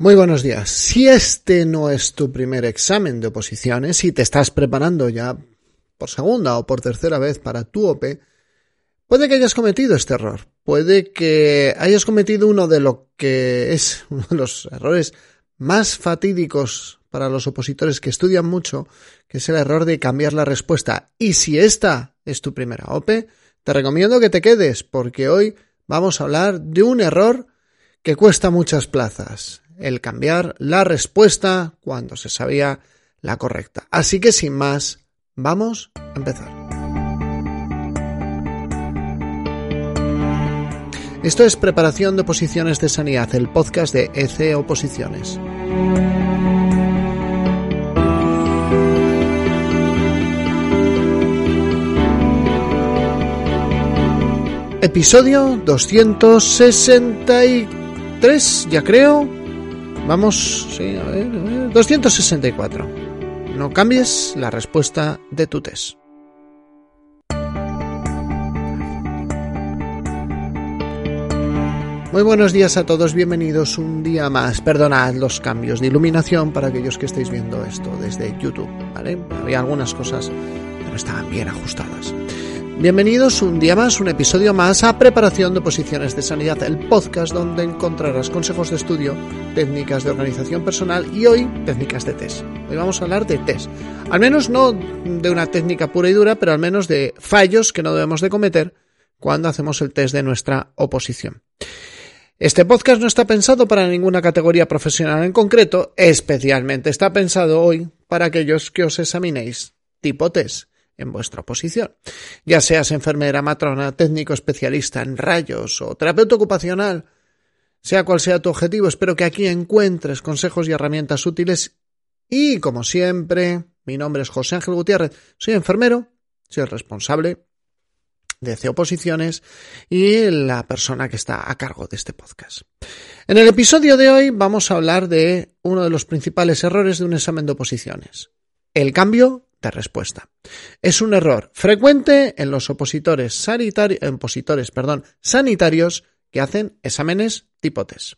Muy buenos días. Si este no es tu primer examen de oposiciones y te estás preparando ya por segunda o por tercera vez para tu OP, puede que hayas cometido este error. Puede que hayas cometido uno de lo que es uno de los errores más fatídicos para los opositores que estudian mucho, que es el error de cambiar la respuesta. Y si esta es tu primera OP, te recomiendo que te quedes porque hoy vamos a hablar de un error que cuesta muchas plazas el cambiar la respuesta cuando se sabía la correcta. Así que sin más, vamos a empezar. Esto es Preparación de Oposiciones de Sanidad, el podcast de EC Oposiciones. Episodio 263, ya creo. Vamos, sí, a ver, a ver, 264. No cambies la respuesta de tu test. Muy buenos días a todos, bienvenidos un día más. Perdonad los cambios de iluminación para aquellos que estéis viendo esto desde YouTube, ¿vale? Había algunas cosas que no estaban bien ajustadas. Bienvenidos un día más, un episodio más a Preparación de Posiciones de Sanidad, el podcast donde encontrarás consejos de estudio, técnicas de organización personal y hoy técnicas de test. Hoy vamos a hablar de test. Al menos no de una técnica pura y dura, pero al menos de fallos que no debemos de cometer cuando hacemos el test de nuestra oposición. Este podcast no está pensado para ninguna categoría profesional en concreto, especialmente está pensado hoy para aquellos que os examinéis tipo test en vuestra posición. Ya seas enfermera, matrona, técnico especialista en rayos o terapeuta ocupacional, sea cual sea tu objetivo, espero que aquí encuentres consejos y herramientas útiles. Y como siempre, mi nombre es José Ángel Gutiérrez, soy enfermero, soy el responsable de C Oposiciones y la persona que está a cargo de este podcast. En el episodio de hoy vamos a hablar de uno de los principales errores de un examen de oposiciones, el cambio respuesta. Es un error frecuente en los opositores, sanitarios, opositores perdón, sanitarios que hacen exámenes tipo test.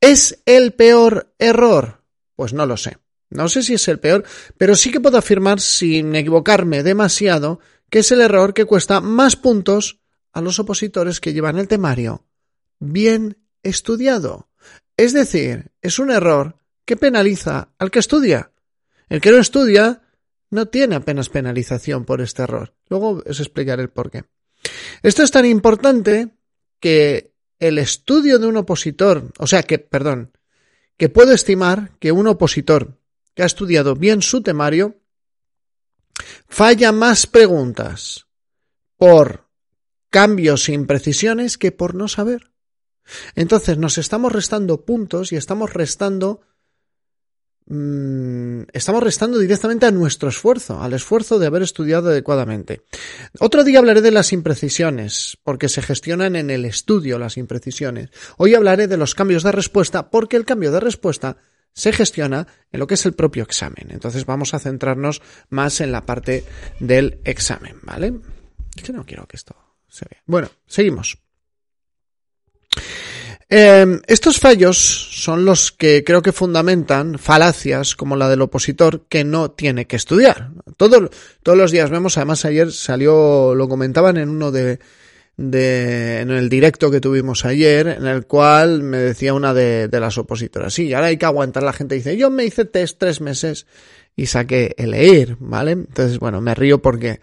¿Es el peor error? Pues no lo sé. No sé si es el peor, pero sí que puedo afirmar sin equivocarme demasiado que es el error que cuesta más puntos a los opositores que llevan el temario bien estudiado. Es decir, es un error que penaliza al que estudia. El que no estudia no tiene apenas penalización por este error. Luego os explicaré el por qué. Esto es tan importante que el estudio de un opositor, o sea que, perdón, que puedo estimar que un opositor que ha estudiado bien su temario falla más preguntas por cambios e imprecisiones que por no saber. Entonces nos estamos restando puntos y estamos restando estamos restando directamente a nuestro esfuerzo, al esfuerzo de haber estudiado adecuadamente. Otro día hablaré de las imprecisiones, porque se gestionan en el estudio las imprecisiones. Hoy hablaré de los cambios de respuesta, porque el cambio de respuesta se gestiona en lo que es el propio examen. Entonces vamos a centrarnos más en la parte del examen, ¿vale? Es que no quiero que esto se vea. Bueno, seguimos. Em, estos fallos son los que creo que fundamentan falacias como la del opositor que no tiene que estudiar. todos los días vemos, además ayer salió, lo comentaban en uno de, en el directo que tuvimos ayer, en el cual me decía una de, de las opositoras, sí, ahora hay que aguantar, la gente dice, yo me hice test tres meses y saqué el leer, ¿vale? Entonces, bueno, me río porque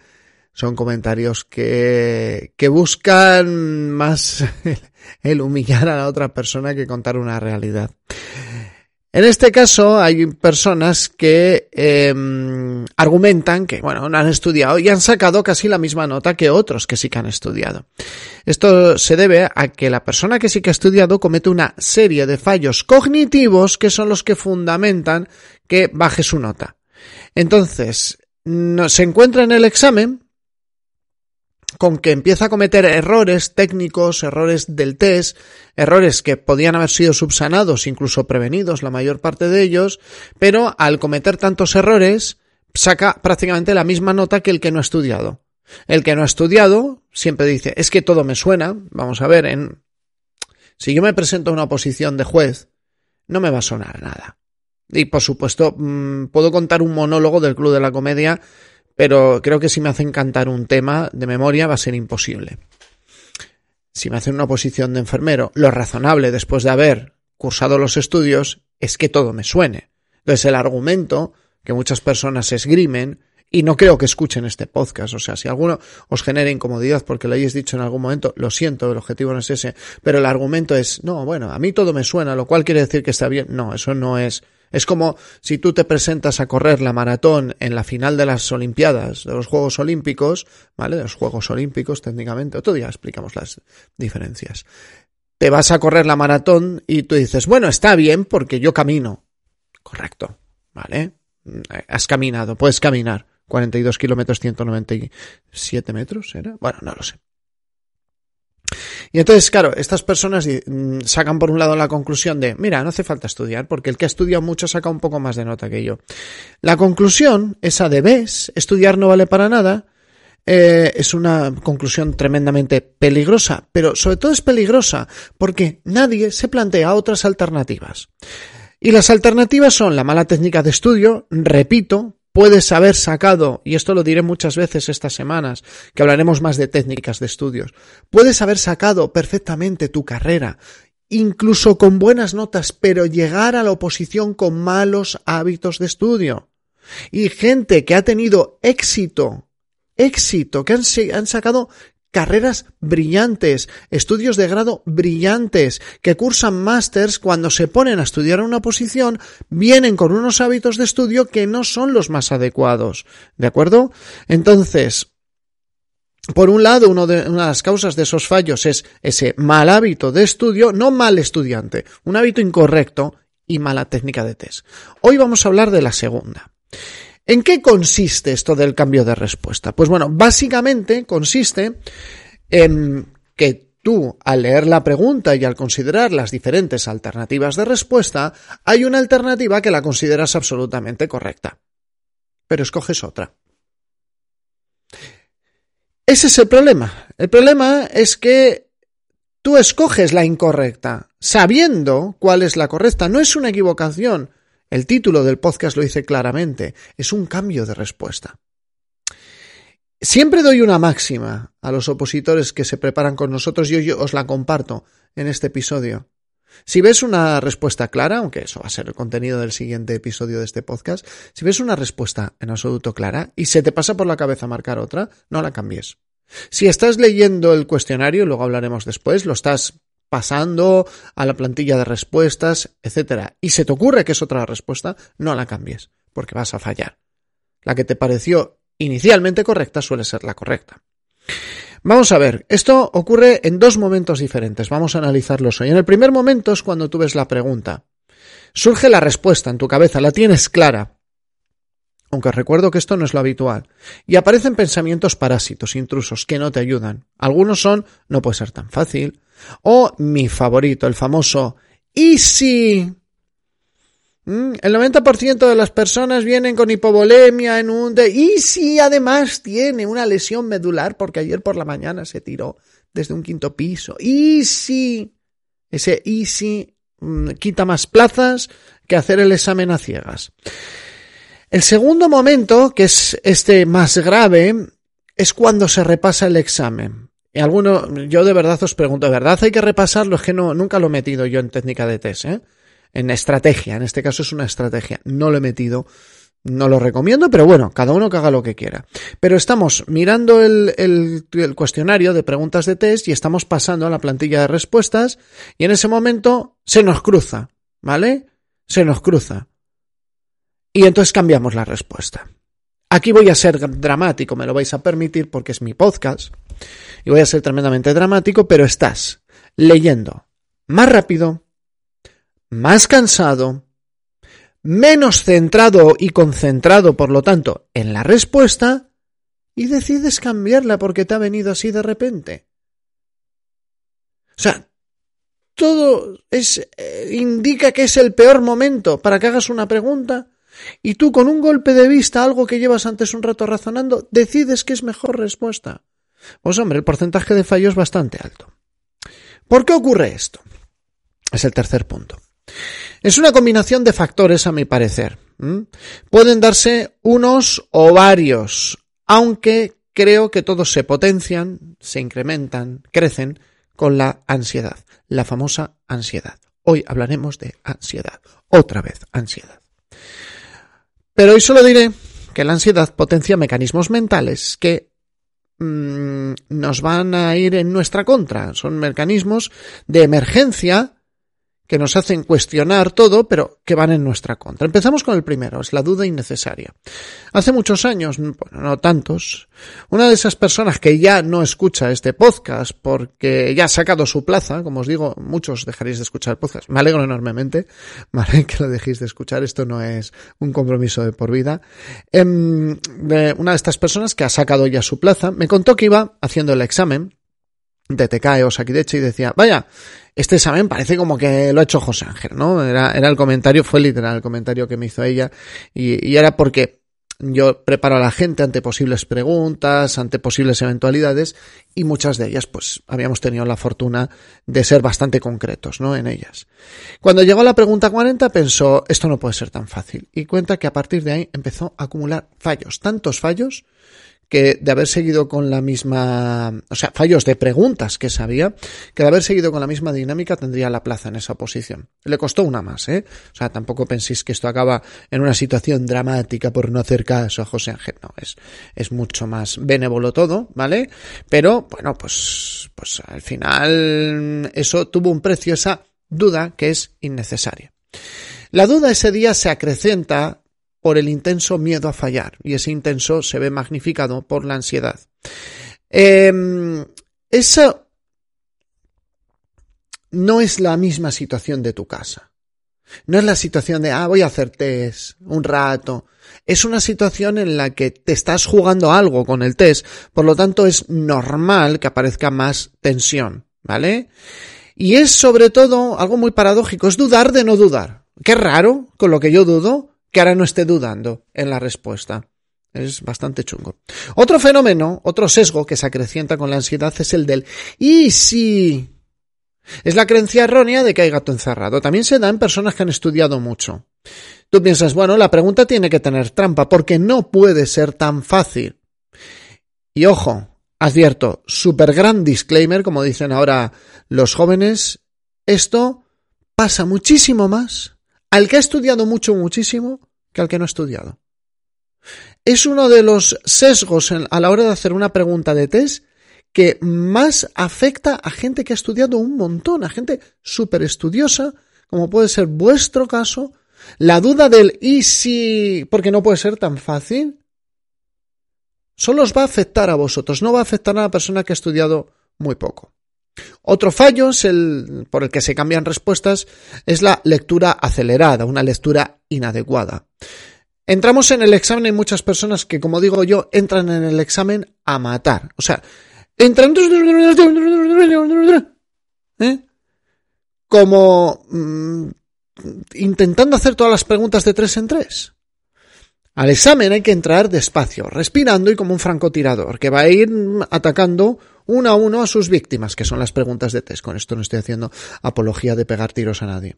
son comentarios que, que buscan más el humillar a la otra persona que contar una realidad. En este caso hay personas que em, argumentan que, bueno, no han estudiado y han sacado casi la misma nota que otros que sí que han estudiado. Esto se debe a que la persona que sí que ha estudiado comete una serie de fallos cognitivos que son los que fundamentan que baje su nota. Entonces, no, se encuentra en el examen con que empieza a cometer errores técnicos, errores del test, errores que podían haber sido subsanados, incluso prevenidos, la mayor parte de ellos, pero al cometer tantos errores, saca prácticamente la misma nota que el que no ha estudiado. El que no ha estudiado siempre dice, es que todo me suena, vamos a ver, en... si yo me presento a una posición de juez, no me va a sonar nada. Y por supuesto, mm, puedo contar un monólogo del Club de la Comedia, pero creo que si me hacen cantar un tema de memoria va a ser imposible. Si me hacen una posición de enfermero, lo razonable después de haber cursado los estudios es que todo me suene. Entonces el argumento que muchas personas esgrimen y no creo que escuchen este podcast. O sea, si alguno os genera incomodidad porque lo hayáis dicho en algún momento, lo siento, el objetivo no es ese, pero el argumento es, no, bueno, a mí todo me suena, lo cual quiere decir que está bien. No, eso no es. Es como si tú te presentas a correr la maratón en la final de las Olimpiadas, de los Juegos Olímpicos, ¿vale? De los Juegos Olímpicos, técnicamente. Otro día explicamos las diferencias. Te vas a correr la maratón y tú dices, bueno, está bien porque yo camino. Correcto, ¿vale? Has caminado, puedes caminar. 42 kilómetros, 197 metros, ¿era? Bueno, no lo sé. Y entonces, claro, estas personas mm, sacan por un lado la conclusión de, mira, no hace falta estudiar, porque el que ha estudiado mucho saca un poco más de nota que yo. La conclusión, esa de ves, estudiar no vale para nada, eh, es una conclusión tremendamente peligrosa, pero sobre todo es peligrosa porque nadie se plantea otras alternativas. Y las alternativas son la mala técnica de estudio, repito, puedes haber sacado, y esto lo diré muchas veces estas semanas, que hablaremos más de técnicas de estudios, puedes haber sacado perfectamente tu carrera, incluso con buenas notas, pero llegar a la oposición con malos hábitos de estudio. Y gente que ha tenido éxito, éxito, que han, sacado carreras brillantes, estudios de grado brillantes, que cursan másters cuando se ponen a estudiar una posición, vienen con unos hábitos de estudio que no son los más adecuados. ¿De acuerdo? Entonces, por un lado, una de las causas de esos fallos es ese mal hábito de estudio, no mal estudiante, un hábito incorrecto y mala técnica de test. Hoy vamos a hablar de la segunda. ¿En qué consiste esto del cambio de respuesta? Pues bueno, básicamente consiste en que tú, al leer la pregunta y al considerar las diferentes alternativas de respuesta, hay una alternativa que la consideras absolutamente correcta. Pero escoges otra. Ese es el problema. El problema es que tú escoges la incorrecta, sabiendo cuál es la correcta. No es una equivocación, el título del podcast lo dice claramente, es un cambio de respuesta. Siempre doy una máxima a los opositores que se preparan con nosotros y yo os la comparto en este episodio. Si ves una respuesta clara, aunque eso va a ser el contenido del siguiente episodio de este podcast, si ves una respuesta en absoluto clara y se te pasa por la cabeza marcar otra, no la cambies. Si estás leyendo el cuestionario, luego hablaremos después, lo estás pasando a la plantilla de respuestas, etcétera, y se te ocurre que es otra respuesta, no la cambies, porque vas a fallar. La que te pareció inicialmente correcta suele ser la correcta. Vamos a ver, esto ocurre en dos momentos diferentes, vamos a analizarlos hoy. En el primer momento es cuando tú ves la pregunta. Surge la respuesta en tu cabeza, la tienes clara, aunque recuerdo que esto no es lo habitual, y aparecen pensamientos parásitos, intrusos, que no te ayudan. Algunos son, no puede ser tan fácil, o mi favorito, el famoso ¿y si? Mm, el 90% de las personas vienen con hipovolemia en un... ¿Y si además tiene una lesión medular porque ayer por la mañana se tiró desde un quinto piso? ¿Y? Ese ¿y si? Mm, quita más plazas que hacer el examen a ciegas. El segundo momento, que es este más grave, es cuando se repasa el examen. Y alguno, yo de verdad os pregunto, ¿de verdad hay que repasarlo? Es que no, nunca lo he metido yo en técnica de test, ¿eh? En estrategia, en este caso es una estrategia. No lo he metido, no lo recomiendo, pero bueno, cada uno que haga lo que quiera. Pero estamos mirando el, el, el cuestionario de preguntas de test y estamos pasando a la plantilla de respuestas y en ese momento se nos cruza, ¿vale? Se nos cruza. Y entonces cambiamos la respuesta. Aquí voy a ser dramático, me lo vais a permitir porque es mi podcast y voy a ser tremendamente dramático, pero estás leyendo más rápido, más cansado, menos centrado y concentrado, por lo tanto, en la respuesta, y decides cambiarla porque te ha venido así de repente. O sea, todo es, eh, indica que es el peor momento para que hagas una pregunta y tú con un golpe de vista, algo que llevas antes un rato razonando, decides que es mejor respuesta. Pues hombre, el porcentaje de fallo es bastante alto. ¿Por qué ocurre esto? Es el tercer punto. Es una combinación de factores, a mi parecer. Pueden darse unos o varios, aunque creo que todos se potencian, se incrementan, crecen con la ansiedad, la famosa ansiedad. Hoy hablaremos de ansiedad, otra vez ansiedad. Pero hoy solo diré que la ansiedad potencia mecanismos mentales que mm, nos van a ir en nuestra contra. Son mecanismos de emergencia que nos hacen cuestionar todo, pero que van en nuestra contra. Empezamos con el primero, es la duda innecesaria. Hace muchos años, bueno, no tantos, una de esas personas que ya no escucha este podcast porque ya ha sacado su plaza, como os digo, muchos dejaréis de escuchar el podcast. Me alegro enormemente, ¿vale? Que lo dejéis de escuchar. Esto no es un compromiso de por vida. Em, una de estas personas que ha sacado ya su plaza me contó que iba haciendo el examen de TKE o Sakidechi y decía, vaya, este examen parece como que lo ha hecho José Ángel, ¿no? Era, era el comentario, fue literal el comentario que me hizo ella y, y era porque yo preparo a la gente ante posibles preguntas, ante posibles eventualidades y muchas de ellas pues habíamos tenido la fortuna de ser bastante concretos, ¿no? En ellas. Cuando llegó la pregunta 40 pensó, esto no puede ser tan fácil y cuenta que a partir de ahí empezó a acumular fallos, tantos fallos que de haber seguido con la misma, o sea, fallos de preguntas que sabía, que de haber seguido con la misma dinámica tendría la plaza en esa posición. Le costó una más, ¿eh? O sea, tampoco penséis que esto acaba en una situación dramática por no hacer caso a José Ángel, no, es, es mucho más benévolo todo, ¿vale? Pero, bueno, pues, pues al final eso tuvo un precio, esa duda que es innecesaria. La duda ese día se acrecenta por el intenso miedo a fallar y ese intenso se ve magnificado por la ansiedad. Eh, esa no es la misma situación de tu casa. No es la situación de, ah, voy a hacer test un rato. Es una situación en la que te estás jugando algo con el test, por lo tanto es normal que aparezca más tensión, ¿vale? Y es sobre todo algo muy paradójico, es dudar de no dudar. Qué raro, con lo que yo dudo, que ahora no esté dudando en la respuesta. Es bastante chungo. Otro fenómeno, otro sesgo que se acrecienta con la ansiedad es el del y si. Es la creencia errónea de que hay gato encerrado. También se da en personas que han estudiado mucho. Tú piensas, bueno, la pregunta tiene que tener trampa porque no puede ser tan fácil. Y ojo, advierto, super gran disclaimer, como dicen ahora los jóvenes, esto pasa muchísimo más al que ha estudiado mucho, muchísimo, que al que no ha estudiado. Es uno de los sesgos a la hora de hacer una pregunta de test que más afecta a gente que ha estudiado un montón, a gente súper estudiosa, como puede ser vuestro caso. La duda del y si, porque no puede ser tan fácil, solo os va a afectar a vosotros, no va a afectar a la persona que ha estudiado muy poco. Otro fallo es el, por el que se cambian respuestas es la lectura acelerada, una lectura inadecuada. Entramos en el examen, hay muchas personas que, como digo yo, entran en el examen a matar. O sea, entran ¿eh? como mm, intentando hacer todas las preguntas de tres en tres. Al examen hay que entrar despacio, respirando y como un francotirador, que va a ir atacando uno a uno a sus víctimas, que son las preguntas de test. Con esto no estoy haciendo apología de pegar tiros a nadie.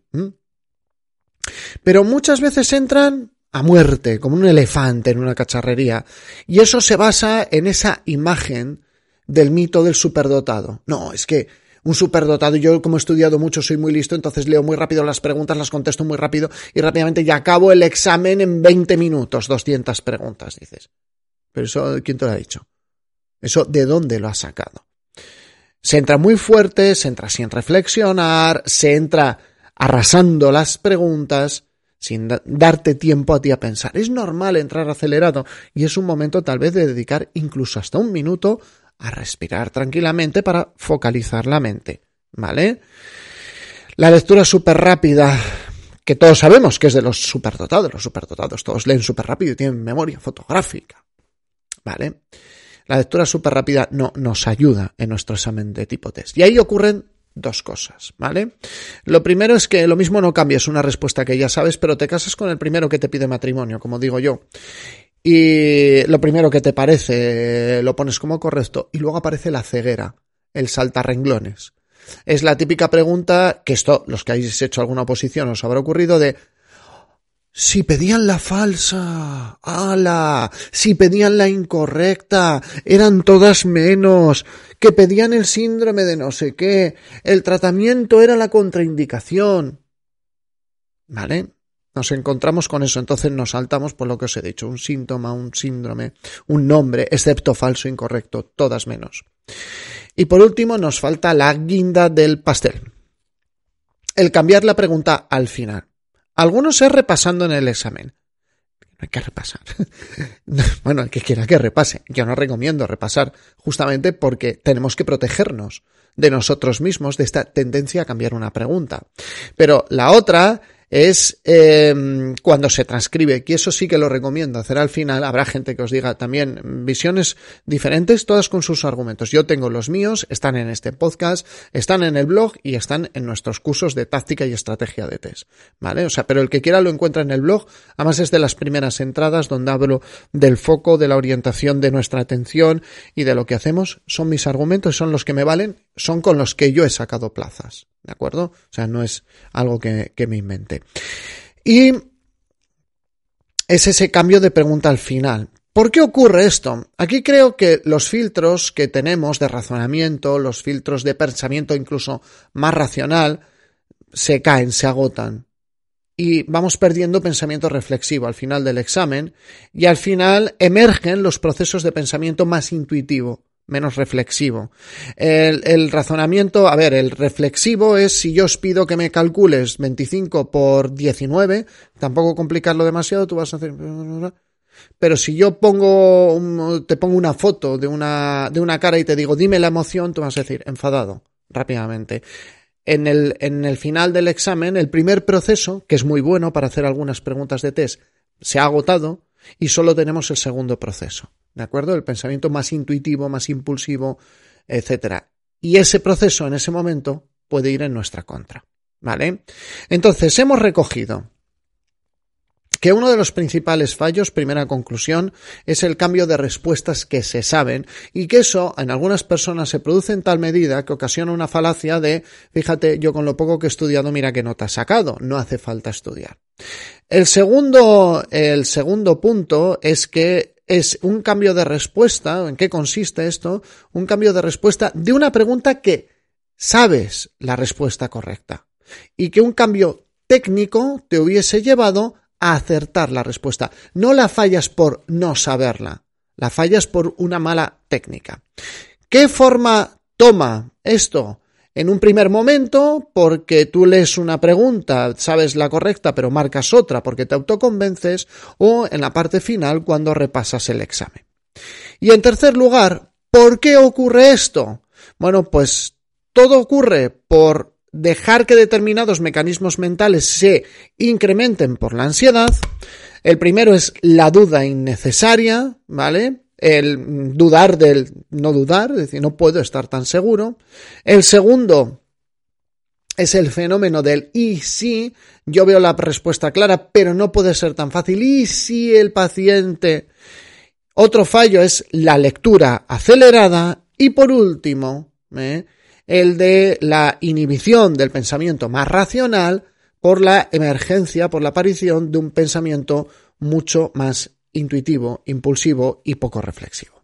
Pero muchas veces entran a muerte, como un elefante en una cacharrería, y eso se basa en esa imagen del mito del superdotado. No, es que un superdotado, yo como he estudiado mucho soy muy listo, entonces leo muy rápido las preguntas, las contesto muy rápido y rápidamente ya acabo el examen en 20 minutos, 200 preguntas, dices. Pero eso, ¿quién te lo ha dicho? Eso, ¿de dónde lo has sacado? Se entra muy fuerte, se entra sin reflexionar, se entra arrasando las preguntas, sin darte tiempo a ti a pensar. Es normal entrar acelerado y es un momento tal vez de dedicar incluso hasta un minuto a respirar tranquilamente para focalizar la mente. ¿Vale? La lectura súper rápida, que todos sabemos que es de los superdotados, los superdotados todos leen súper rápido y tienen memoria fotográfica. ¿Vale? La lectura súper rápida no nos ayuda en nuestro examen de tipo test. Y ahí ocurren dos cosas, ¿vale? Lo primero es que lo mismo no cambias una respuesta que ya sabes, pero te casas con el primero que te pide matrimonio, como digo yo. Y lo primero que te parece lo pones como correcto y luego aparece la ceguera, el saltarrenglones. Es la típica pregunta que esto, los que hayáis hecho alguna oposición os habrá ocurrido de si pedían la falsa, ala, si pedían la incorrecta, eran todas menos, que pedían el síndrome de no sé qué, el tratamiento era la contraindicación. ¿Vale? Nos encontramos con eso, entonces nos saltamos por lo que os he dicho, un síntoma, un síndrome, un nombre, excepto falso, incorrecto, todas menos. Y por último nos falta la guinda del pastel. El cambiar la pregunta al final. Algunos es repasando en el examen. No hay que repasar. bueno, el que quiera que repase. Yo no recomiendo repasar justamente porque tenemos que protegernos de nosotros mismos de esta tendencia a cambiar una pregunta. Pero la otra es em, cuando se transcribe, y eso sí que lo recomiendo hacer al final. Habrá gente que os diga también visiones diferentes, todas con sus argumentos. Yo tengo los míos, están en este podcast, están en el blog y están en nuestros cursos de táctica y estrategia de test. ¿Vale? O sea, pero el que quiera lo encuentra en el blog. Además es de las primeras entradas donde hablo del foco, de la orientación de nuestra atención y de lo que hacemos. Son mis argumentos, son los que me valen, son con los que yo he sacado plazas. ¿De acuerdo? O sea, no es algo que, me inventé. Y es ese cambio de pregunta al final. ¿Por qué ocurre esto? Aquí creo que los filtros que tenemos de razonamiento, los filtros de pensamiento incluso más racional, se caen, se agotan. Y vamos perdiendo pensamiento reflexivo al final del examen y al final emergen los procesos de pensamiento más intuitivo menos reflexivo. El, razonamiento, a ver, el reflexivo es si yo os pido que me calcules 25 por 19, tampoco complicarlo demasiado, tú vas a hacer... Pero si yo pongo, te pongo una foto de una, de una cara y te digo, dime la emoción, tú vas a decir, enfadado, rápidamente. En el, en el final del examen, el primer proceso, que es muy bueno para hacer algunas preguntas de test, se ha agotado y solo tenemos el segundo proceso. ¿De acuerdo? El pensamiento más intuitivo, más impulsivo, etcétera. Y ese proceso en ese momento puede ir en nuestra contra. ¿Vale? Entonces, hemos recogido que uno de los principales fallos, primera conclusión, es el cambio de respuestas que se saben y que eso en algunas personas se produce en tal medida que ocasiona una falacia de, fíjate, yo con lo poco que he estudiado, mira qué nota has sacado, no hace falta estudiar. El segundo, el segundo punto es que es un cambio de respuesta, ¿en qué consiste esto? Un cambio de respuesta de una pregunta que sabes la respuesta correcta y que un cambio técnico te hubiese llevado acertar la respuesta. No la fallas por no saberla, la fallas por una mala técnica. ¿Qué forma toma esto? En un primer momento, porque tú lees una pregunta, sabes la correcta, pero marcas otra porque te autoconvences, o en la parte final cuando repasas el examen. Y en tercer lugar, ¿por qué ocurre esto? Bueno, pues todo ocurre por dejar que determinados mecanismos mentales se incrementen por la ansiedad. El primero es la duda innecesaria, ¿vale? El dudar del no dudar, es decir, no puedo estar tan seguro. El segundo es el fenómeno del y si yo veo la respuesta clara, pero no puede ser tan fácil. Y si el paciente. Otro fallo es la lectura acelerada. Y por último, ¿eh? El de la inhibición del pensamiento más racional por la emergencia, por la aparición de un pensamiento mucho más intuitivo, impulsivo y poco reflexivo.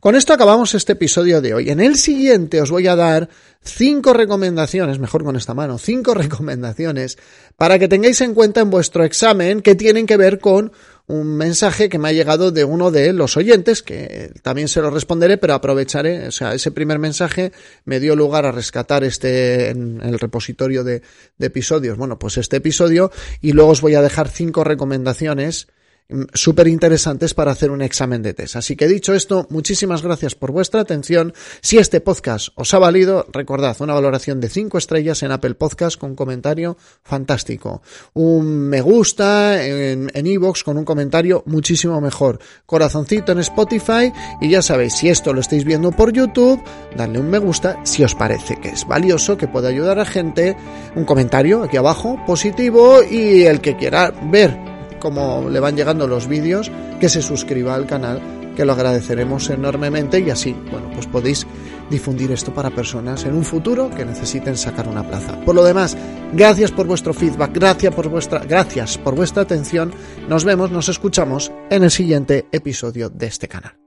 Con esto acabamos este episodio de hoy. En el siguiente os voy a dar cinco recomendaciones, mejor con esta mano, cinco recomendaciones para que tengáis en cuenta en vuestro examen que tienen que ver con un mensaje que me ha llegado de uno de los oyentes, que también se lo responderé, pero aprovecharé, o sea, ese primer mensaje me dio lugar a rescatar este en el repositorio de, de episodios, bueno, pues este episodio, y luego os voy a dejar cinco recomendaciones súper interesantes para hacer un examen de test. Así que dicho esto, muchísimas gracias por vuestra atención. Si este podcast os ha valido, recordad una valoración de 5 estrellas en Apple Podcast con comentario fantástico. Un me gusta en iVoox con un comentario muchísimo mejor. Corazoncito en Spotify y ya sabéis, si esto lo estáis viendo por YouTube, dadle un me gusta si os parece que es valioso, que puede ayudar a gente. Un comentario aquí abajo positivo y el que quiera ver como le van llegando los vídeos, que se suscriba al canal, que lo agradeceremos enormemente y así, bueno, pues podéis difundir esto para personas en un futuro que necesiten sacar una plaza. Por lo demás, gracias por vuestro feedback, gracias por vuestra, gracias por vuestra atención. Nos vemos, nos escuchamos en el siguiente episodio de este canal.